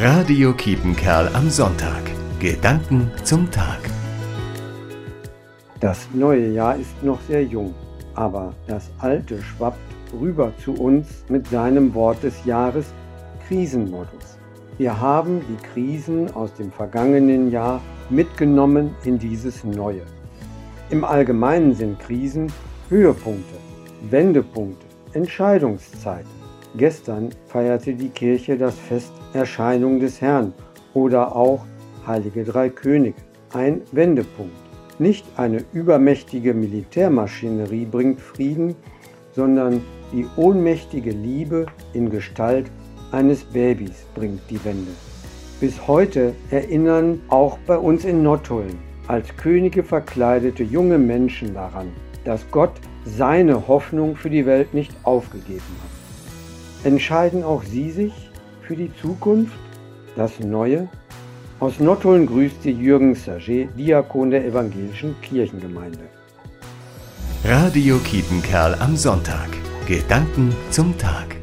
Radio Kiepenkerl am Sonntag. Gedanken zum Tag. Das neue Jahr ist noch sehr jung, aber das alte schwappt rüber zu uns mit seinem Wort des Jahres Krisenmodus. Wir haben die Krisen aus dem vergangenen Jahr mitgenommen in dieses neue. Im Allgemeinen sind Krisen Höhepunkte, Wendepunkte, Entscheidungszeiten. Gestern feierte die Kirche das Fest Erscheinung des Herrn oder auch Heilige Drei Könige, ein Wendepunkt. Nicht eine übermächtige Militärmaschinerie bringt Frieden, sondern die ohnmächtige Liebe in Gestalt eines Babys bringt die Wende. Bis heute erinnern auch bei uns in Nottuln als Könige verkleidete junge Menschen daran, dass Gott seine Hoffnung für die Welt nicht aufgegeben hat. Entscheiden auch Sie sich für die Zukunft, das Neue? Aus Nottuln grüßt Sie Jürgen Saget, Diakon der evangelischen Kirchengemeinde. Radio Kiepenkerl am Sonntag. Gedanken zum Tag.